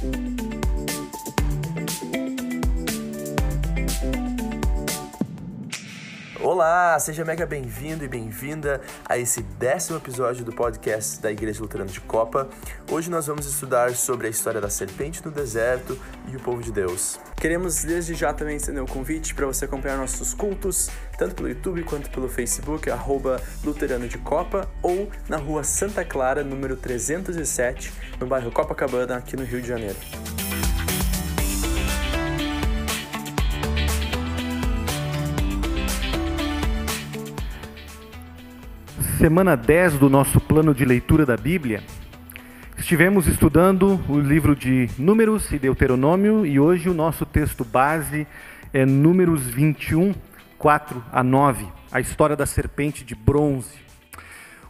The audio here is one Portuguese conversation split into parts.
Thank you. Olá, seja mega bem-vindo e bem-vinda a esse décimo episódio do podcast da Igreja Luterana de Copa. Hoje nós vamos estudar sobre a história da serpente no deserto e o povo de Deus. Queremos desde já também estender o convite para você acompanhar nossos cultos, tanto pelo YouTube quanto pelo Facebook, arroba Luterano de Copa, ou na rua Santa Clara, número 307, no bairro Copacabana, aqui no Rio de Janeiro. Semana 10 do nosso plano de leitura da Bíblia, estivemos estudando o livro de Números e Deuteronômio e hoje o nosso texto base é Números 21, 4 a 9, a história da serpente de bronze.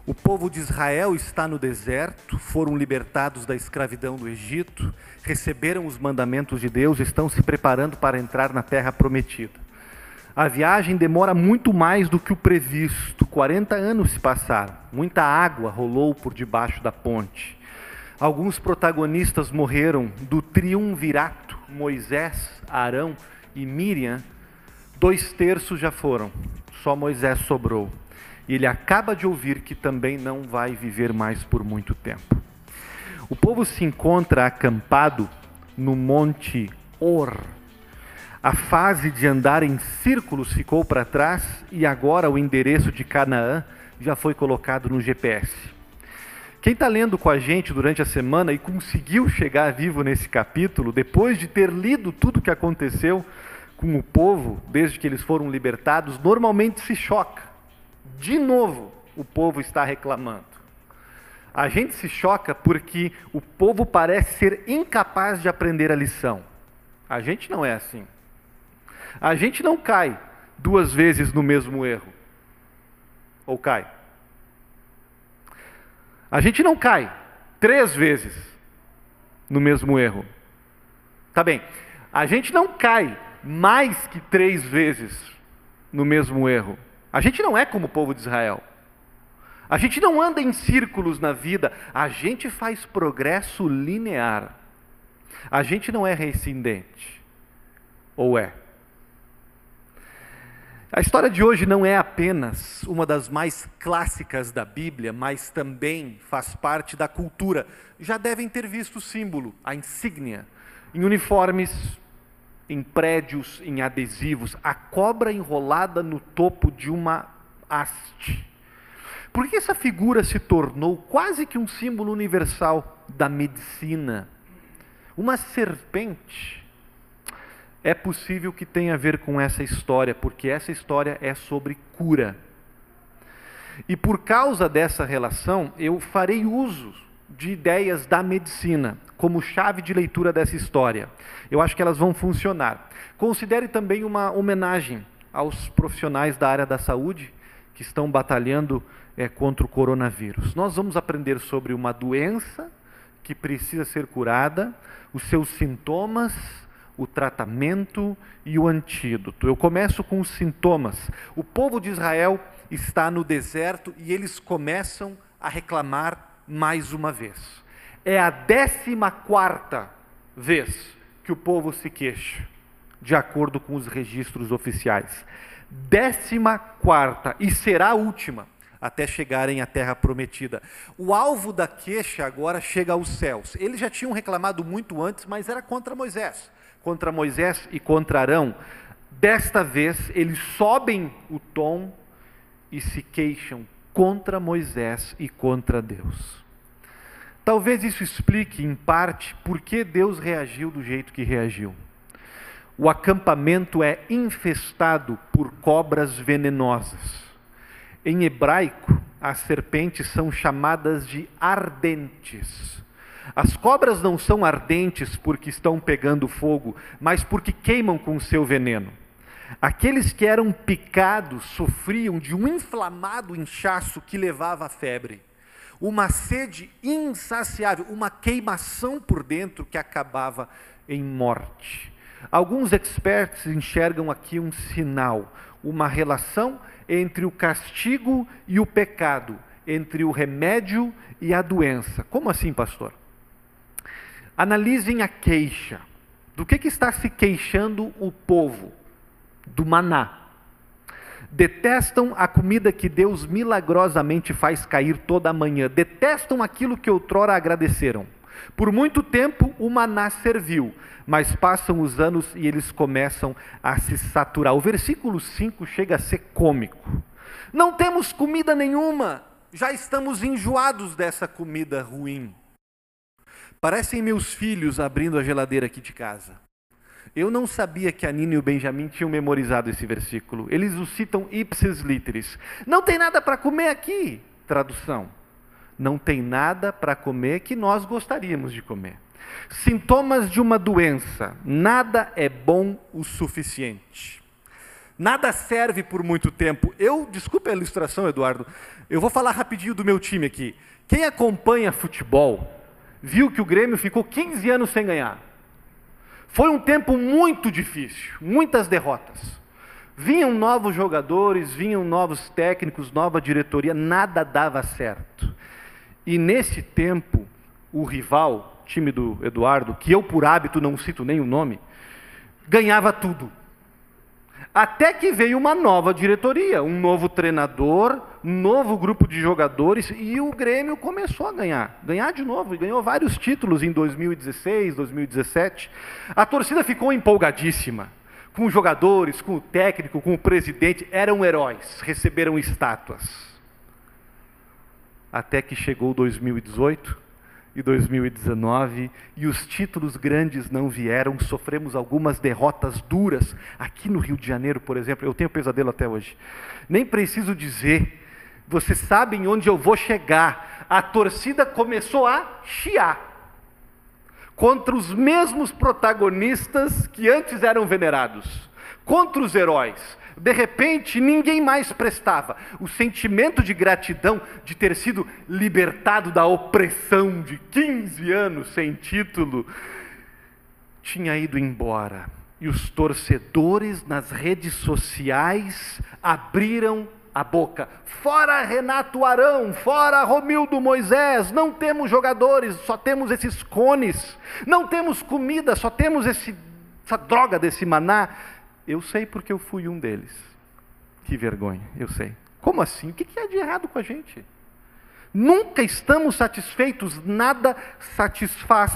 O povo de Israel está no deserto, foram libertados da escravidão do Egito, receberam os mandamentos de Deus, estão se preparando para entrar na terra prometida. A viagem demora muito mais do que o previsto. 40 anos se passaram. Muita água rolou por debaixo da ponte. Alguns protagonistas morreram do triunvirato, Moisés, Arão e Miriam. Dois terços já foram, só Moisés sobrou. E ele acaba de ouvir que também não vai viver mais por muito tempo. O povo se encontra acampado no Monte Or, a fase de andar em círculos ficou para trás e agora o endereço de Canaã já foi colocado no GPS. Quem está lendo com a gente durante a semana e conseguiu chegar vivo nesse capítulo, depois de ter lido tudo o que aconteceu com o povo, desde que eles foram libertados, normalmente se choca. De novo, o povo está reclamando. A gente se choca porque o povo parece ser incapaz de aprender a lição. A gente não é assim. A gente não cai duas vezes no mesmo erro. Ou cai? A gente não cai três vezes no mesmo erro. Tá bem. A gente não cai mais que três vezes no mesmo erro. A gente não é como o povo de Israel. A gente não anda em círculos na vida, a gente faz progresso linear. A gente não é rescindente. Ou é? A história de hoje não é apenas uma das mais clássicas da Bíblia, mas também faz parte da cultura. Já devem ter visto o símbolo, a insígnia, em uniformes, em prédios, em adesivos, a cobra enrolada no topo de uma haste. Por que essa figura se tornou quase que um símbolo universal da medicina? Uma serpente é possível que tenha a ver com essa história, porque essa história é sobre cura. E por causa dessa relação, eu farei uso de ideias da medicina como chave de leitura dessa história. Eu acho que elas vão funcionar. Considere também uma homenagem aos profissionais da área da saúde que estão batalhando é, contra o coronavírus. Nós vamos aprender sobre uma doença que precisa ser curada, os seus sintomas o tratamento e o antídoto. Eu começo com os sintomas. O povo de Israel está no deserto e eles começam a reclamar mais uma vez. É a décima quarta vez que o povo se queixa, de acordo com os registros oficiais. Décima quarta, e será a última, até chegarem à terra prometida. O alvo da queixa agora chega aos céus. Eles já tinham reclamado muito antes, mas era contra Moisés contra Moisés e contra Arão, desta vez eles sobem o tom e se queixam contra Moisés e contra Deus. Talvez isso explique, em parte, por que Deus reagiu do jeito que reagiu. O acampamento é infestado por cobras venenosas. Em hebraico, as serpentes são chamadas de ardentes. As cobras não são ardentes porque estão pegando fogo, mas porque queimam com o seu veneno. Aqueles que eram picados sofriam de um inflamado inchaço que levava à febre, uma sede insaciável, uma queimação por dentro que acabava em morte. Alguns experts enxergam aqui um sinal, uma relação entre o castigo e o pecado, entre o remédio e a doença. Como assim, pastor? Analisem a queixa. Do que, que está se queixando o povo? Do maná. Detestam a comida que Deus milagrosamente faz cair toda manhã. Detestam aquilo que outrora agradeceram. Por muito tempo o maná serviu, mas passam os anos e eles começam a se saturar. O versículo 5 chega a ser cômico. Não temos comida nenhuma, já estamos enjoados dessa comida ruim. Parecem meus filhos abrindo a geladeira aqui de casa. Eu não sabia que a Nina e o Benjamin tinham memorizado esse versículo. Eles o citam ipsis literis. Não tem nada para comer aqui. Tradução. Não tem nada para comer que nós gostaríamos de comer. Sintomas de uma doença. Nada é bom o suficiente. Nada serve por muito tempo. Eu, desculpe a ilustração, Eduardo, eu vou falar rapidinho do meu time aqui. Quem acompanha futebol viu que o Grêmio ficou 15 anos sem ganhar. Foi um tempo muito difícil, muitas derrotas. Vinham novos jogadores, vinham novos técnicos, nova diretoria, nada dava certo. E nesse tempo, o rival, time do Eduardo, que eu por hábito não cito nem o nome, ganhava tudo. Até que veio uma nova diretoria, um novo treinador, um novo grupo de jogadores e o Grêmio começou a ganhar. Ganhar de novo, e ganhou vários títulos em 2016, 2017. A torcida ficou empolgadíssima com os jogadores, com o técnico, com o presidente, eram heróis, receberam estátuas. Até que chegou 2018 e 2019 e os títulos grandes não vieram, sofremos algumas derrotas duras. Aqui no Rio de Janeiro, por exemplo, eu tenho pesadelo até hoje. Nem preciso dizer, vocês sabem onde eu vou chegar. A torcida começou a chiar contra os mesmos protagonistas que antes eram venerados, contra os heróis. De repente, ninguém mais prestava. O sentimento de gratidão de ter sido libertado da opressão de 15 anos sem título tinha ido embora. E os torcedores nas redes sociais abriram a boca. Fora Renato Arão, fora Romildo Moisés, não temos jogadores, só temos esses cones. Não temos comida, só temos esse, essa droga desse maná. Eu sei porque eu fui um deles. Que vergonha, eu sei. Como assim? O que é de errado com a gente? Nunca estamos satisfeitos, nada satisfaz.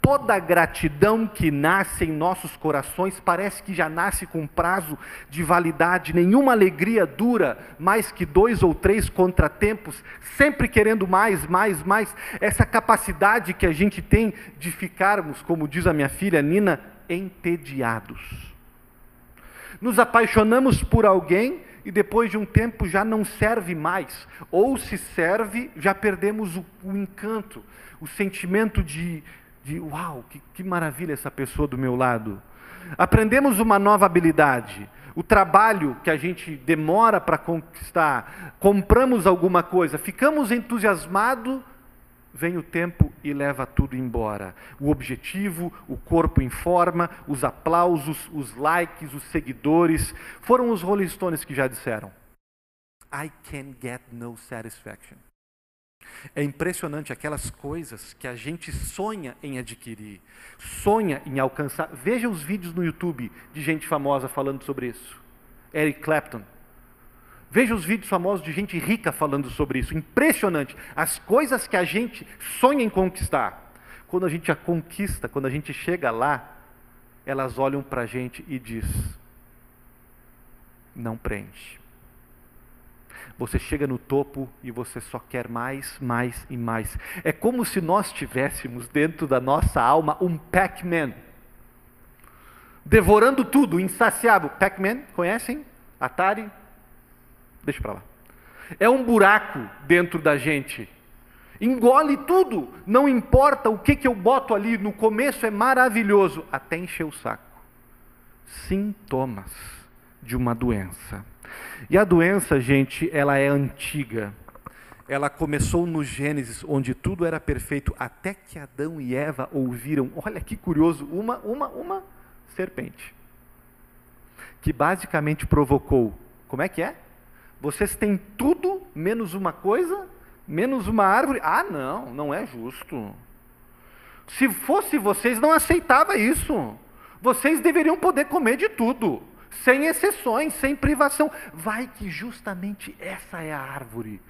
Toda gratidão que nasce em nossos corações parece que já nasce com prazo de validade. Nenhuma alegria dura mais que dois ou três contratempos, sempre querendo mais, mais, mais. Essa capacidade que a gente tem de ficarmos, como diz a minha filha Nina, entediados nos apaixonamos por alguém e depois de um tempo já não serve mais, ou se serve, já perdemos o, o encanto, o sentimento de, de uau, que, que maravilha essa pessoa do meu lado. Aprendemos uma nova habilidade, o trabalho que a gente demora para conquistar, compramos alguma coisa, ficamos entusiasmados vem o tempo e leva tudo embora. O objetivo, o corpo em forma, os aplausos, os likes, os seguidores, foram os Rolling Stones que já disseram. I can get no satisfaction. É impressionante aquelas coisas que a gente sonha em adquirir, sonha em alcançar. Veja os vídeos no YouTube de gente famosa falando sobre isso. Eric Clapton, Veja os vídeos famosos de gente rica falando sobre isso. Impressionante. As coisas que a gente sonha em conquistar. Quando a gente a conquista, quando a gente chega lá, elas olham para a gente e diz: não prende. Você chega no topo e você só quer mais, mais e mais. É como se nós tivéssemos dentro da nossa alma um Pac-Man, devorando tudo, insaciável. Pac-Man, conhecem? Atari, Deixa para lá. É um buraco dentro da gente. Engole tudo, não importa o que, que eu boto ali, no começo é maravilhoso, até encher o saco. Sintomas de uma doença. E a doença, gente, ela é antiga. Ela começou no Gênesis, onde tudo era perfeito, até que Adão e Eva ouviram, olha que curioso, uma, uma, uma serpente. Que basicamente provocou, como é que é? Vocês têm tudo menos uma coisa, menos uma árvore. Ah, não, não é justo. Se fosse vocês, não aceitava isso. Vocês deveriam poder comer de tudo, sem exceções, sem privação. Vai que justamente essa é a árvore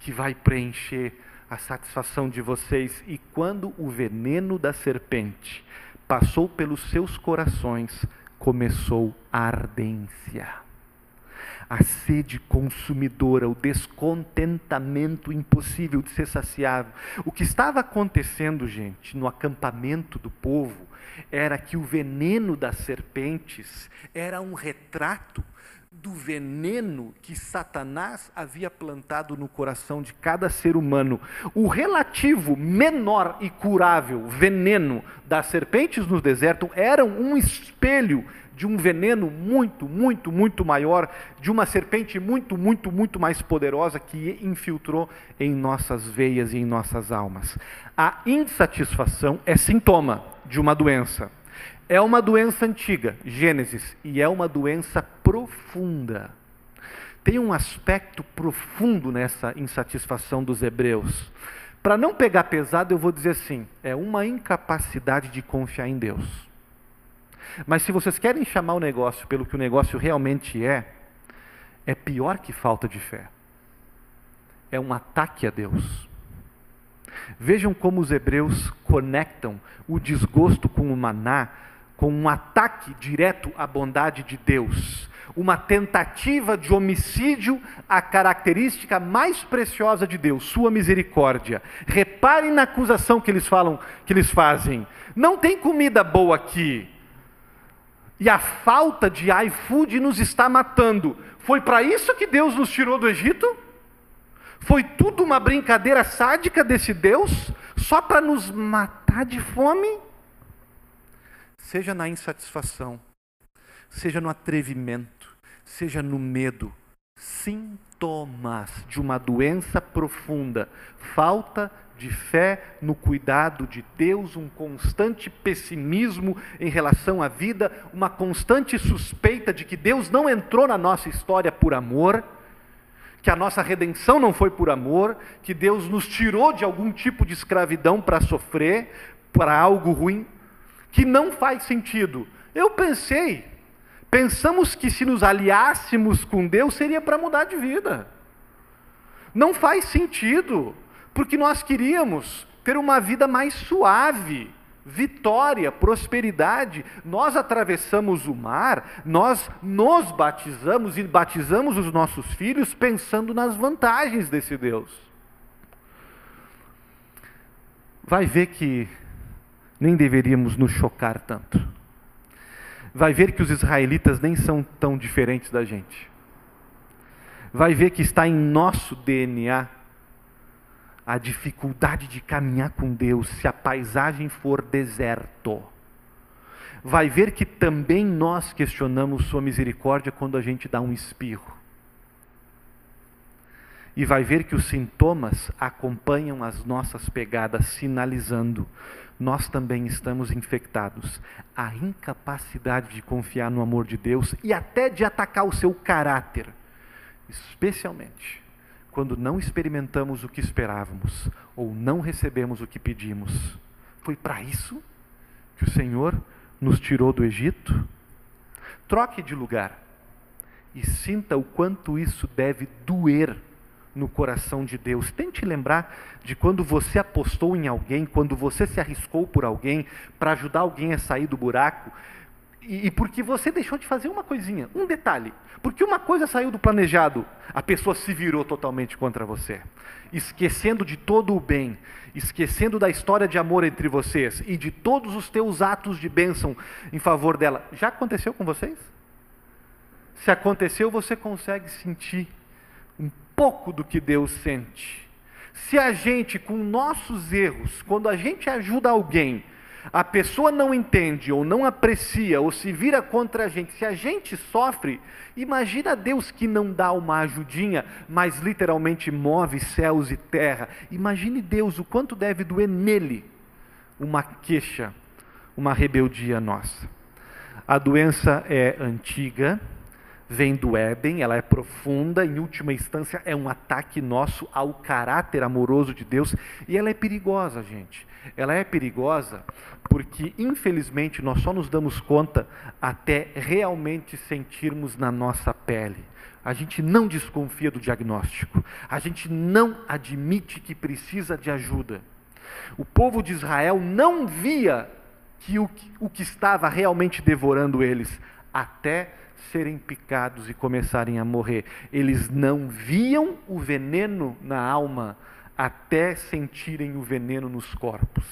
que vai preencher a satisfação de vocês. E quando o veneno da serpente passou pelos seus corações, começou a ardência. A sede consumidora, o descontentamento impossível de ser saciável. O que estava acontecendo, gente, no acampamento do povo, era que o veneno das serpentes era um retrato do veneno que Satanás havia plantado no coração de cada ser humano. O relativo menor e curável veneno das serpentes no deserto era um espelho de um veneno muito, muito, muito maior, de uma serpente muito, muito, muito mais poderosa que infiltrou em nossas veias e em nossas almas. A insatisfação é sintoma de uma doença. É uma doença antiga, Gênesis, e é uma doença profunda. Tem um aspecto profundo nessa insatisfação dos hebreus. Para não pegar pesado, eu vou dizer assim: é uma incapacidade de confiar em Deus. Mas se vocês querem chamar o negócio pelo que o negócio realmente é, é pior que falta de fé. É um ataque a Deus. Vejam como os hebreus conectam o desgosto com o maná com um ataque direto à bondade de Deus, uma tentativa de homicídio à característica mais preciosa de Deus, sua misericórdia. Reparem na acusação que eles falam, que eles fazem. Não tem comida boa aqui. E a falta de iFood nos está matando. Foi para isso que Deus nos tirou do Egito? Foi tudo uma brincadeira sádica desse Deus só para nos matar de fome? seja na insatisfação, seja no atrevimento, seja no medo, sintomas de uma doença profunda, falta de fé no cuidado de Deus, um constante pessimismo em relação à vida, uma constante suspeita de que Deus não entrou na nossa história por amor, que a nossa redenção não foi por amor, que Deus nos tirou de algum tipo de escravidão para sofrer, para algo ruim que não faz sentido. Eu pensei, pensamos que se nos aliássemos com Deus seria para mudar de vida. Não faz sentido, porque nós queríamos ter uma vida mais suave, vitória, prosperidade. Nós atravessamos o mar, nós nos batizamos e batizamos os nossos filhos pensando nas vantagens desse Deus. Vai ver que nem deveríamos nos chocar tanto. Vai ver que os israelitas nem são tão diferentes da gente. Vai ver que está em nosso DNA a dificuldade de caminhar com Deus se a paisagem for deserto. Vai ver que também nós questionamos Sua misericórdia quando a gente dá um espirro. E vai ver que os sintomas acompanham as nossas pegadas, sinalizando: nós também estamos infectados. A incapacidade de confiar no amor de Deus e até de atacar o seu caráter, especialmente quando não experimentamos o que esperávamos ou não recebemos o que pedimos. Foi para isso que o Senhor nos tirou do Egito? Troque de lugar e sinta o quanto isso deve doer no coração de Deus. Tente lembrar de quando você apostou em alguém, quando você se arriscou por alguém para ajudar alguém a sair do buraco. E, e porque você deixou de fazer uma coisinha, um detalhe. Porque uma coisa saiu do planejado, a pessoa se virou totalmente contra você. Esquecendo de todo o bem, esquecendo da história de amor entre vocês e de todos os teus atos de bênção em favor dela. Já aconteceu com vocês? Se aconteceu, você consegue sentir um pouco do que Deus sente. Se a gente, com nossos erros, quando a gente ajuda alguém, a pessoa não entende, ou não aprecia, ou se vira contra a gente, se a gente sofre, imagina Deus que não dá uma ajudinha, mas literalmente move céus e terra. Imagine Deus o quanto deve doer nele uma queixa, uma rebeldia nossa. A doença é antiga, vem do Éden, ela é profunda, em última instância é um ataque nosso ao caráter amoroso de Deus e ela é perigosa, gente. Ela é perigosa porque, infelizmente, nós só nos damos conta até realmente sentirmos na nossa pele. A gente não desconfia do diagnóstico, a gente não admite que precisa de ajuda. O povo de Israel não via que o, o que estava realmente devorando eles, até serem picados e começarem a morrer. Eles não viam o veneno na alma até sentirem o veneno nos corpos.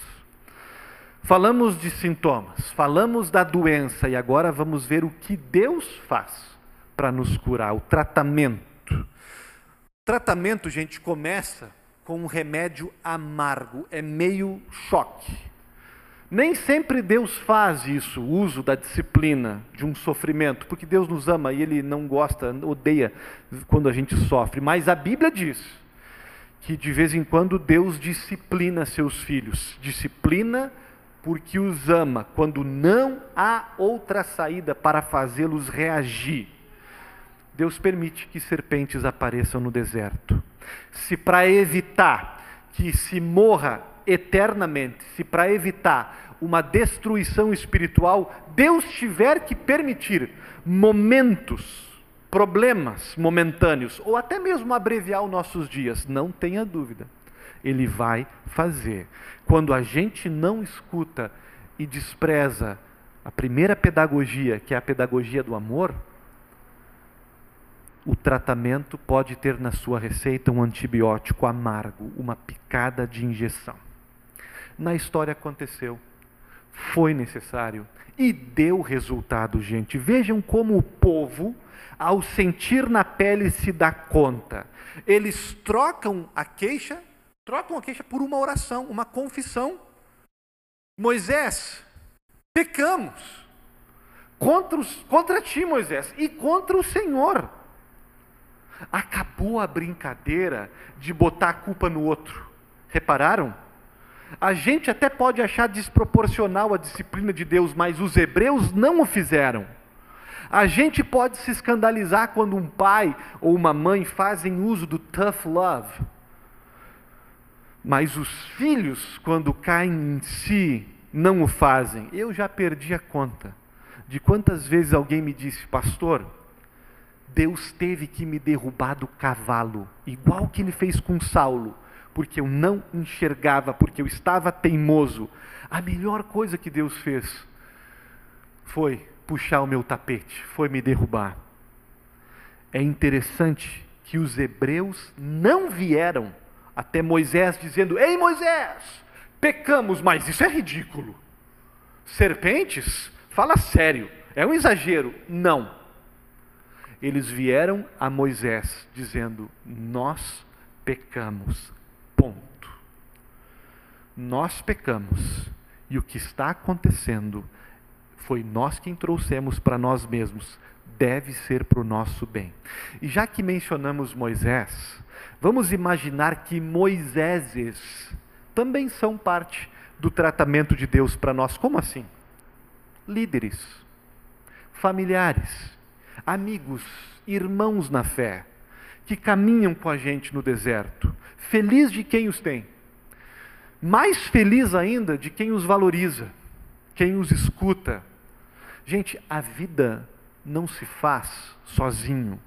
Falamos de sintomas, falamos da doença e agora vamos ver o que Deus faz para nos curar, o tratamento. O tratamento, gente, começa com um remédio amargo, é meio choque. Nem sempre Deus faz isso, o uso da disciplina, de um sofrimento, porque Deus nos ama e Ele não gosta, odeia quando a gente sofre. Mas a Bíblia diz que de vez em quando Deus disciplina seus filhos. Disciplina porque os ama, quando não há outra saída para fazê-los reagir. Deus permite que serpentes apareçam no deserto. Se para evitar que se morra eternamente, se para evitar uma destruição espiritual, Deus tiver que permitir momentos, problemas momentâneos, ou até mesmo abreviar os nossos dias, não tenha dúvida, Ele vai fazer. Quando a gente não escuta e despreza a primeira pedagogia, que é a pedagogia do amor, o tratamento pode ter na sua receita um antibiótico amargo, uma picada de injeção na história aconteceu. Foi necessário e deu resultado, gente. Vejam como o povo, ao sentir na pele, se dá conta. Eles trocam a queixa, trocam a queixa por uma oração, uma confissão. Moisés, pecamos contra, os, contra ti, Moisés, e contra o Senhor. Acabou a brincadeira de botar a culpa no outro. Repararam? A gente até pode achar desproporcional a disciplina de Deus, mas os hebreus não o fizeram. A gente pode se escandalizar quando um pai ou uma mãe fazem uso do tough love. Mas os filhos, quando caem em si, não o fazem. Eu já perdi a conta de quantas vezes alguém me disse, pastor, Deus teve que me derrubar do cavalo, igual que ele fez com Saulo porque eu não enxergava, porque eu estava teimoso. A melhor coisa que Deus fez foi puxar o meu tapete, foi me derrubar. É interessante que os hebreus não vieram até Moisés dizendo: Ei Moisés, pecamos, mas isso é ridículo. Serpentes? Fala sério, é um exagero. Não. Eles vieram a Moisés dizendo: Nós pecamos, Ponto. Nós pecamos e o que está acontecendo foi nós quem trouxemos para nós mesmos, deve ser para o nosso bem. E já que mencionamos Moisés, vamos imaginar que Moiséses também são parte do tratamento de Deus para nós. Como assim? Líderes, familiares, amigos, irmãos na fé, que caminham com a gente no deserto. Feliz de quem os tem. Mais feliz ainda de quem os valoriza, quem os escuta. Gente, a vida não se faz sozinho.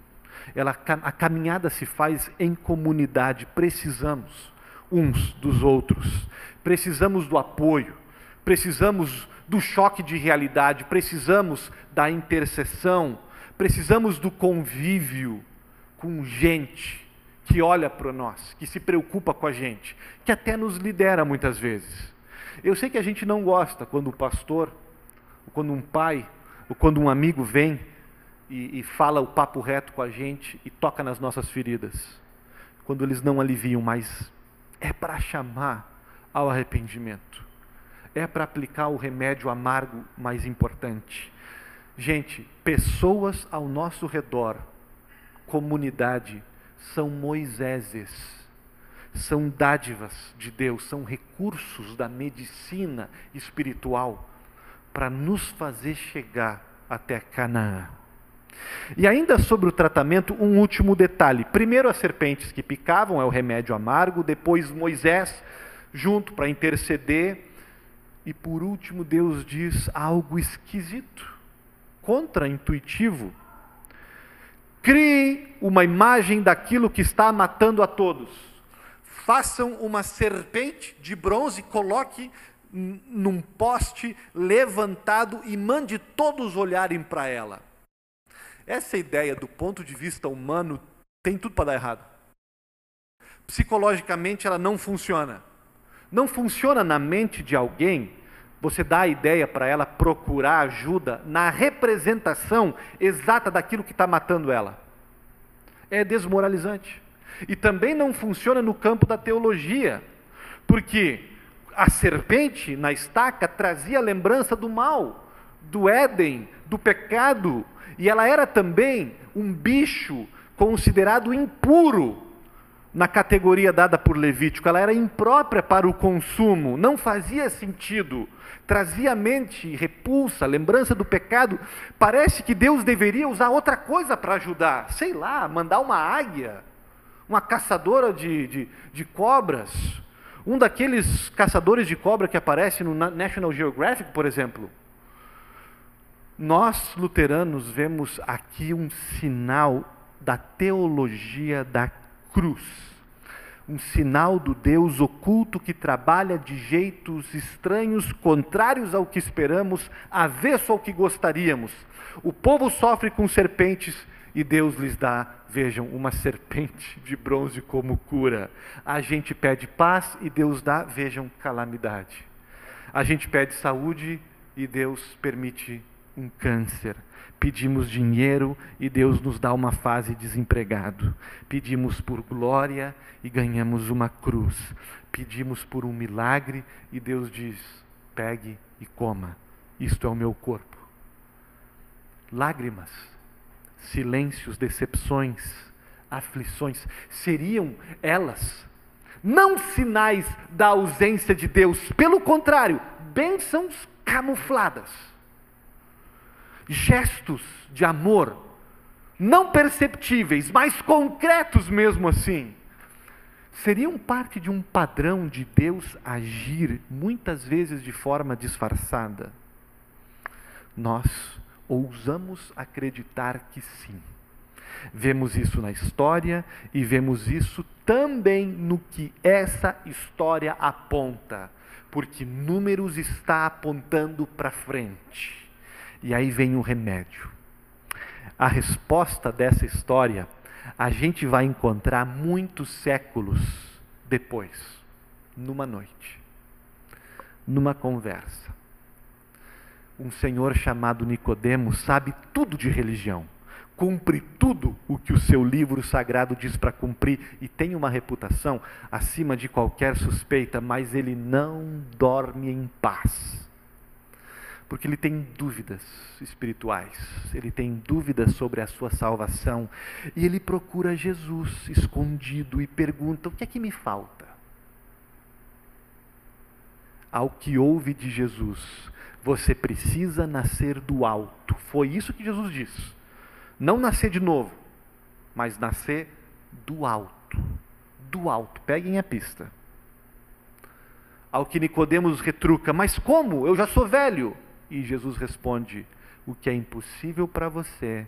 Ela, a caminhada se faz em comunidade. Precisamos uns dos outros. Precisamos do apoio. Precisamos do choque de realidade. Precisamos da intercessão. Precisamos do convívio com gente que olha para nós, que se preocupa com a gente, que até nos lidera muitas vezes. Eu sei que a gente não gosta quando o pastor, quando um pai, ou quando um amigo vem e, e fala o papo reto com a gente e toca nas nossas feridas, quando eles não aliviam, mas é para chamar ao arrependimento, é para aplicar o remédio amargo mais importante. Gente, pessoas ao nosso redor comunidade são Moiséses, são dádivas de Deus, são recursos da medicina espiritual para nos fazer chegar até Canaã. E ainda sobre o tratamento, um último detalhe. Primeiro, as serpentes que picavam, é o remédio amargo. Depois, Moisés, junto para interceder. E por último, Deus diz algo esquisito, contra-intuitivo. Crie uma imagem daquilo que está matando a todos. Façam uma serpente de bronze, coloque num poste levantado e mande todos olharem para ela. Essa ideia, do ponto de vista humano, tem tudo para dar errado. Psicologicamente, ela não funciona. Não funciona na mente de alguém você dá a ideia para ela procurar ajuda na representação exata daquilo que está matando ela. É desmoralizante. E também não funciona no campo da teologia, porque a serpente na estaca trazia a lembrança do mal, do Éden, do pecado, e ela era também um bicho considerado impuro na categoria dada por Levítico, ela era imprópria para o consumo, não fazia sentido, trazia mente repulsa, lembrança do pecado. Parece que Deus deveria usar outra coisa para ajudar, sei lá, mandar uma águia, uma caçadora de, de, de cobras, um daqueles caçadores de cobra que aparece no National Geographic, por exemplo. Nós, luteranos, vemos aqui um sinal da teologia da cruz. Um sinal do Deus oculto que trabalha de jeitos estranhos, contrários ao que esperamos, avesso ao que gostaríamos. O povo sofre com serpentes e Deus lhes dá, vejam, uma serpente de bronze como cura. A gente pede paz e Deus dá, vejam, calamidade. A gente pede saúde e Deus permite um câncer. Pedimos dinheiro e Deus nos dá uma fase desempregado. Pedimos por glória e ganhamos uma cruz. Pedimos por um milagre e Deus diz: pegue e coma. Isto é o meu corpo. Lágrimas, silêncios, decepções, aflições, seriam elas não sinais da ausência de Deus, pelo contrário, bênçãos camufladas gestos de amor, não perceptíveis, mas concretos mesmo assim, seriam parte de um padrão de Deus agir, muitas vezes de forma disfarçada? Nós ousamos acreditar que sim. Vemos isso na história e vemos isso também no que essa história aponta, porque Números está apontando para frente. E aí vem o remédio. A resposta dessa história a gente vai encontrar muitos séculos depois, numa noite, numa conversa. Um senhor chamado Nicodemo sabe tudo de religião, cumpre tudo o que o seu livro sagrado diz para cumprir e tem uma reputação acima de qualquer suspeita, mas ele não dorme em paz porque ele tem dúvidas espirituais, ele tem dúvidas sobre a sua salvação, e ele procura Jesus escondido e pergunta: o que é que me falta? Ao que ouve de Jesus, você precisa nascer do alto. Foi isso que Jesus disse. Não nascer de novo, mas nascer do alto. Do alto. Peguem a pista. Ao que Nicodemos retruca: Mas como? Eu já sou velho. E Jesus responde: O que é impossível para você,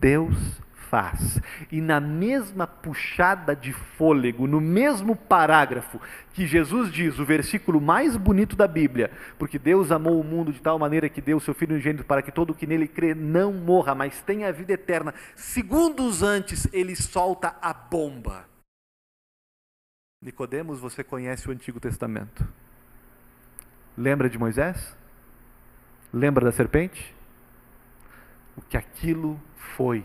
Deus faz. E na mesma puxada de fôlego, no mesmo parágrafo que Jesus diz, o versículo mais bonito da Bíblia, porque Deus amou o mundo de tal maneira que deu seu Filho unigênito para que todo o que nele crê não morra, mas tenha a vida eterna. Segundos antes, ele solta a bomba. Nicodemos, você conhece o Antigo Testamento? Lembra de Moisés? Lembra da serpente? O que aquilo foi,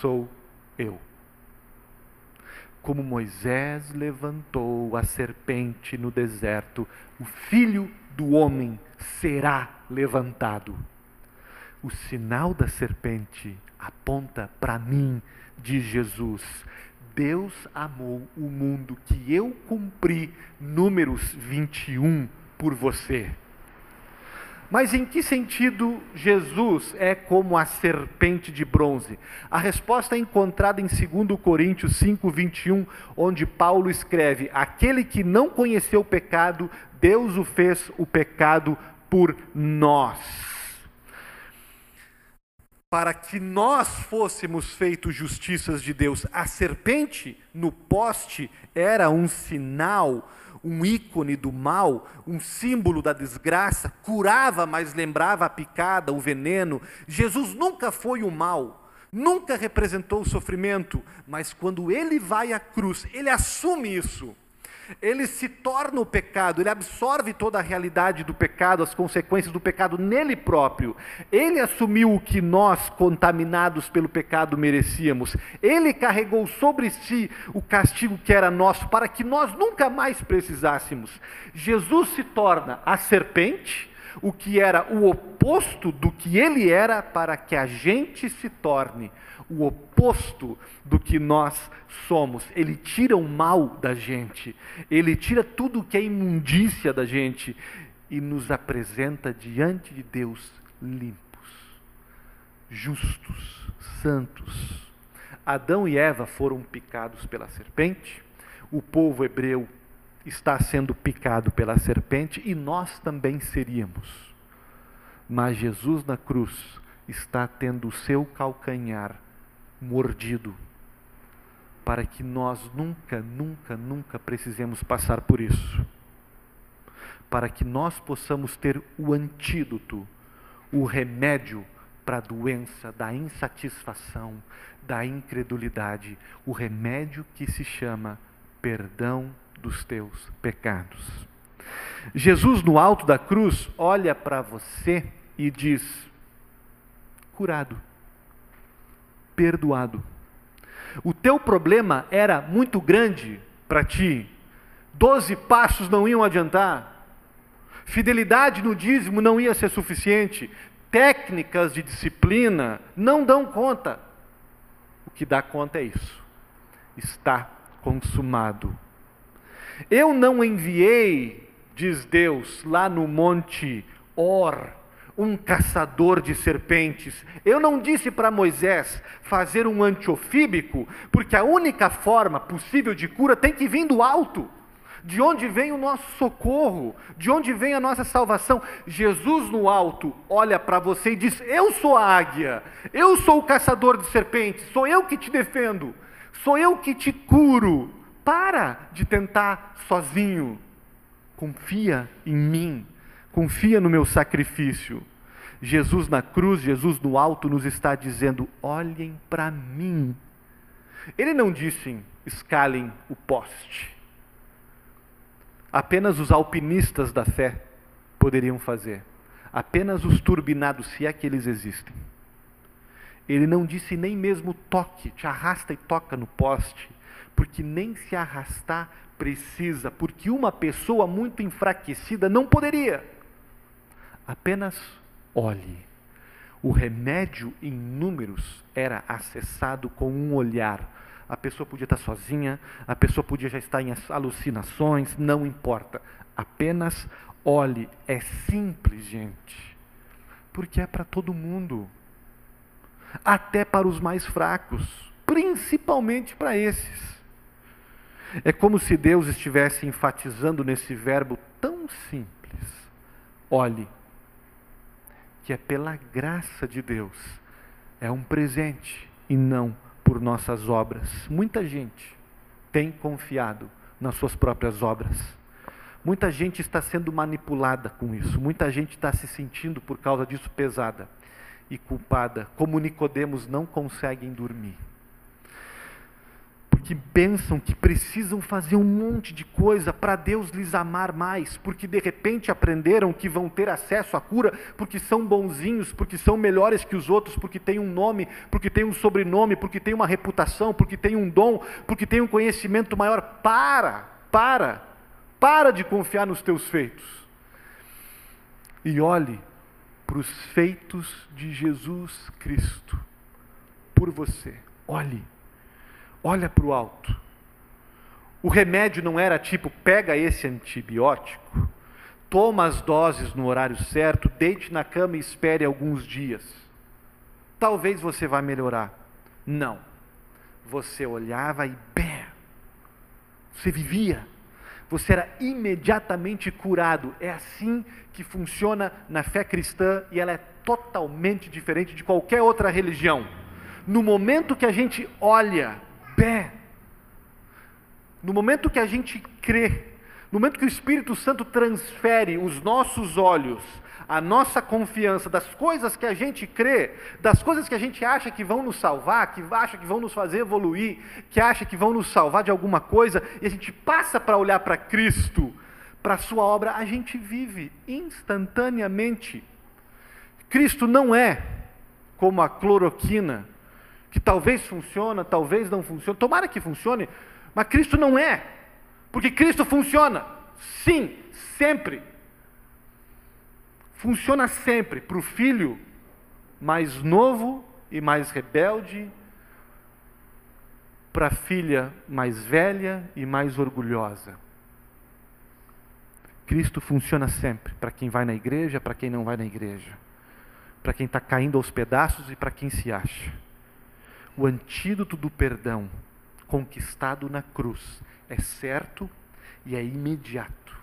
sou eu. Como Moisés levantou a serpente no deserto, o filho do homem será levantado. O sinal da serpente aponta para mim, diz Jesus. Deus amou o mundo que eu cumpri, Números 21, por você. Mas em que sentido Jesus é como a serpente de bronze? A resposta é encontrada em 2 Coríntios 5, 21, onde Paulo escreve: Aquele que não conheceu o pecado, Deus o fez o pecado por nós. Para que nós fôssemos feitos justiças de Deus. A serpente no poste era um sinal um ícone do mal, um símbolo da desgraça, curava, mas lembrava a picada, o veneno. Jesus nunca foi o mal, nunca representou o sofrimento, mas quando ele vai à cruz, ele assume isso ele se torna o pecado, ele absorve toda a realidade do pecado, as consequências do pecado nele próprio. Ele assumiu o que nós, contaminados pelo pecado, merecíamos. Ele carregou sobre si o castigo que era nosso, para que nós nunca mais precisássemos. Jesus se torna a serpente, o que era o oposto do que ele era, para que a gente se torne o oposto do que nós somos. Ele tira o mal da gente, ele tira tudo que é imundícia da gente e nos apresenta diante de Deus limpos, justos, santos. Adão e Eva foram picados pela serpente, o povo hebreu está sendo picado pela serpente e nós também seríamos. Mas Jesus na cruz está tendo o seu calcanhar mordido, para que nós nunca, nunca, nunca precisemos passar por isso. Para que nós possamos ter o antídoto, o remédio para a doença da insatisfação, da incredulidade, o remédio que se chama perdão dos teus pecados. Jesus, no alto da cruz, olha para você e diz: curado perdoado. O teu problema era muito grande para ti. Doze passos não iam adiantar. Fidelidade no dízimo não ia ser suficiente. Técnicas de disciplina não dão conta. O que dá conta é isso. Está consumado. Eu não enviei, diz Deus, lá no monte Or, um caçador de serpentes. Eu não disse para Moisés fazer um antiofíbico, porque a única forma possível de cura tem que vir do alto. De onde vem o nosso socorro? De onde vem a nossa salvação? Jesus no alto olha para você e diz: Eu sou a águia, eu sou o caçador de serpentes, sou eu que te defendo, sou eu que te curo. Para de tentar sozinho, confia em mim confia no meu sacrifício. Jesus na cruz, Jesus no alto, nos está dizendo: olhem para mim. Ele não disse: escalem o poste. Apenas os alpinistas da fé poderiam fazer. Apenas os turbinados, se é que eles existem. Ele não disse nem mesmo toque, te arrasta e toca no poste, porque nem se arrastar precisa, porque uma pessoa muito enfraquecida não poderia. Apenas olhe. O remédio em números era acessado com um olhar. A pessoa podia estar sozinha, a pessoa podia já estar em alucinações, não importa. Apenas olhe. É simples, gente. Porque é para todo mundo. Até para os mais fracos, principalmente para esses. É como se Deus estivesse enfatizando nesse verbo tão simples. Olhe que é pela graça de Deus. É um presente e não por nossas obras. Muita gente tem confiado nas suas próprias obras. Muita gente está sendo manipulada com isso. Muita gente está se sentindo por causa disso pesada e culpada, como Nicodemos não conseguem dormir porque pensam que precisam fazer um monte de coisa para Deus lhes amar mais, porque de repente aprenderam que vão ter acesso à cura, porque são bonzinhos, porque são melhores que os outros, porque têm um nome, porque têm um sobrenome, porque têm uma reputação, porque têm um dom, porque têm um conhecimento maior. Para, para, para de confiar nos teus feitos. E olhe para os feitos de Jesus Cristo por você. Olhe olha para o alto. O remédio não era tipo, pega esse antibiótico, toma as doses no horário certo, deite na cama e espere alguns dias. Talvez você vá melhorar. Não. Você olhava e bem, você vivia. Você era imediatamente curado. É assim que funciona na fé cristã e ela é totalmente diferente de qualquer outra religião. No momento que a gente olha, bem, no momento que a gente crê, no momento que o Espírito Santo transfere os nossos olhos, a nossa confiança das coisas que a gente crê, das coisas que a gente acha que vão nos salvar, que acha que vão nos fazer evoluir, que acha que vão nos salvar de alguma coisa, e a gente passa para olhar para Cristo, para a sua obra, a gente vive instantaneamente. Cristo não é como a cloroquina, que talvez funciona, talvez não funcione. Tomara que funcione, mas Cristo não é. Porque Cristo funciona. Sim, sempre. Funciona sempre para o filho mais novo e mais rebelde, para a filha mais velha e mais orgulhosa. Cristo funciona sempre para quem vai na igreja, para quem não vai na igreja, para quem está caindo aos pedaços e para quem se acha. O antídoto do perdão conquistado na cruz é certo e é imediato.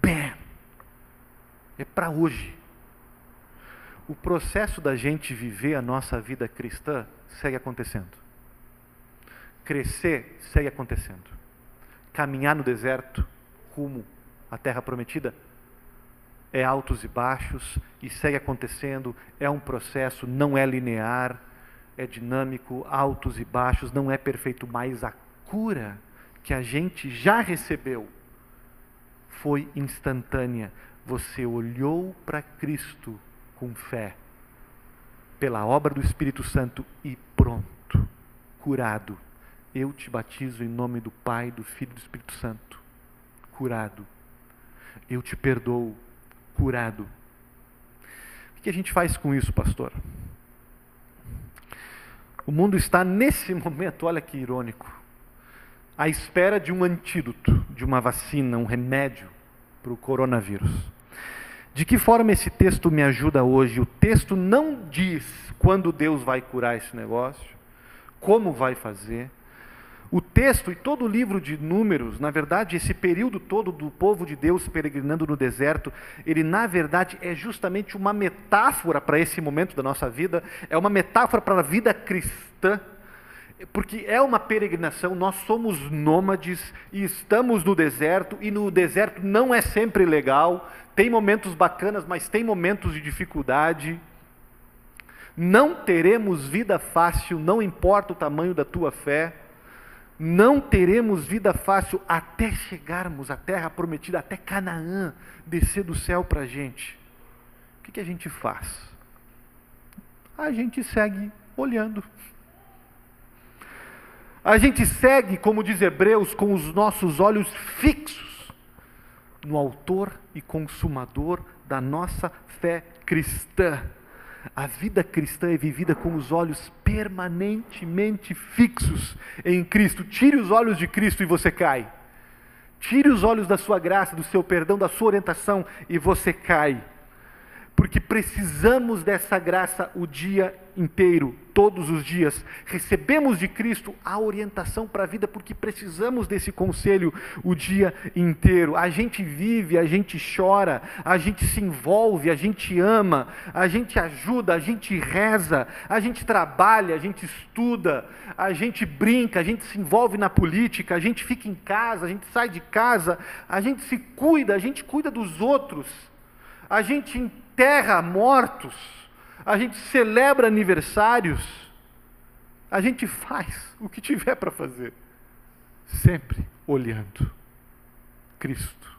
Bam! É para hoje. O processo da gente viver a nossa vida cristã segue acontecendo. Crescer segue acontecendo. Caminhar no deserto rumo à terra prometida é altos e baixos e segue acontecendo, é um processo, não é linear, é dinâmico, altos e baixos, não é perfeito, mas a cura que a gente já recebeu foi instantânea. Você olhou para Cristo com fé, pela obra do Espírito Santo e pronto, curado. Eu te batizo em nome do Pai, do Filho e do Espírito Santo. Curado. Eu te perdoo. Curado. O que a gente faz com isso, pastor? O mundo está nesse momento, olha que irônico, à espera de um antídoto, de uma vacina, um remédio para o coronavírus. De que forma esse texto me ajuda hoje? O texto não diz quando Deus vai curar esse negócio, como vai fazer. O texto e todo o livro de Números, na verdade, esse período todo do povo de Deus peregrinando no deserto, ele na verdade é justamente uma metáfora para esse momento da nossa vida, é uma metáfora para a vida cristã porque é uma peregrinação, nós somos nômades e estamos no deserto, e no deserto não é sempre legal, tem momentos bacanas, mas tem momentos de dificuldade. Não teremos vida fácil, não importa o tamanho da tua fé, não teremos vida fácil até chegarmos à terra prometida, até Canaã descer do céu para a gente. O que, que a gente faz? A gente segue olhando. A gente segue, como diz Hebreus, com os nossos olhos fixos no Autor e Consumador da nossa fé cristã. A vida cristã é vivida com os olhos permanentemente fixos em Cristo. Tire os olhos de Cristo e você cai. Tire os olhos da sua graça, do seu perdão, da sua orientação e você cai porque precisamos dessa graça o dia inteiro, todos os dias. Recebemos de Cristo a orientação para a vida, porque precisamos desse conselho o dia inteiro. A gente vive, a gente chora, a gente se envolve, a gente ama, a gente ajuda, a gente reza, a gente trabalha, a gente estuda, a gente brinca, a gente se envolve na política, a gente fica em casa, a gente sai de casa, a gente se cuida, a gente cuida dos outros, a gente enterra mortos, a gente celebra aniversários, a gente faz o que tiver para fazer, sempre olhando Cristo.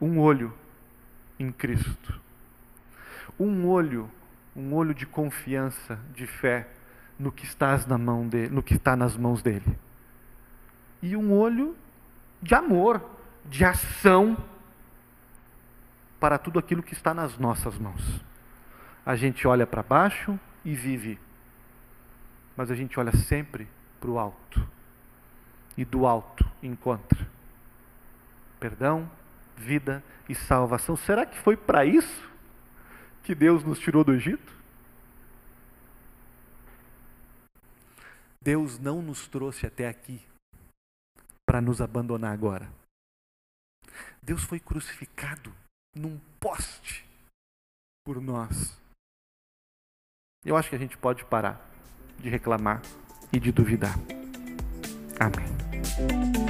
Um olho em Cristo. Um olho, um olho de confiança, de fé no que estás na mão dele, no que está nas mãos dele. E um olho de amor, de ação para tudo aquilo que está nas nossas mãos. A gente olha para baixo e vive, mas a gente olha sempre para o alto. E do alto encontra perdão, vida e salvação. Será que foi para isso que Deus nos tirou do Egito? Deus não nos trouxe até aqui para nos abandonar agora. Deus foi crucificado num poste por nós. Eu acho que a gente pode parar de reclamar e de duvidar. Amém.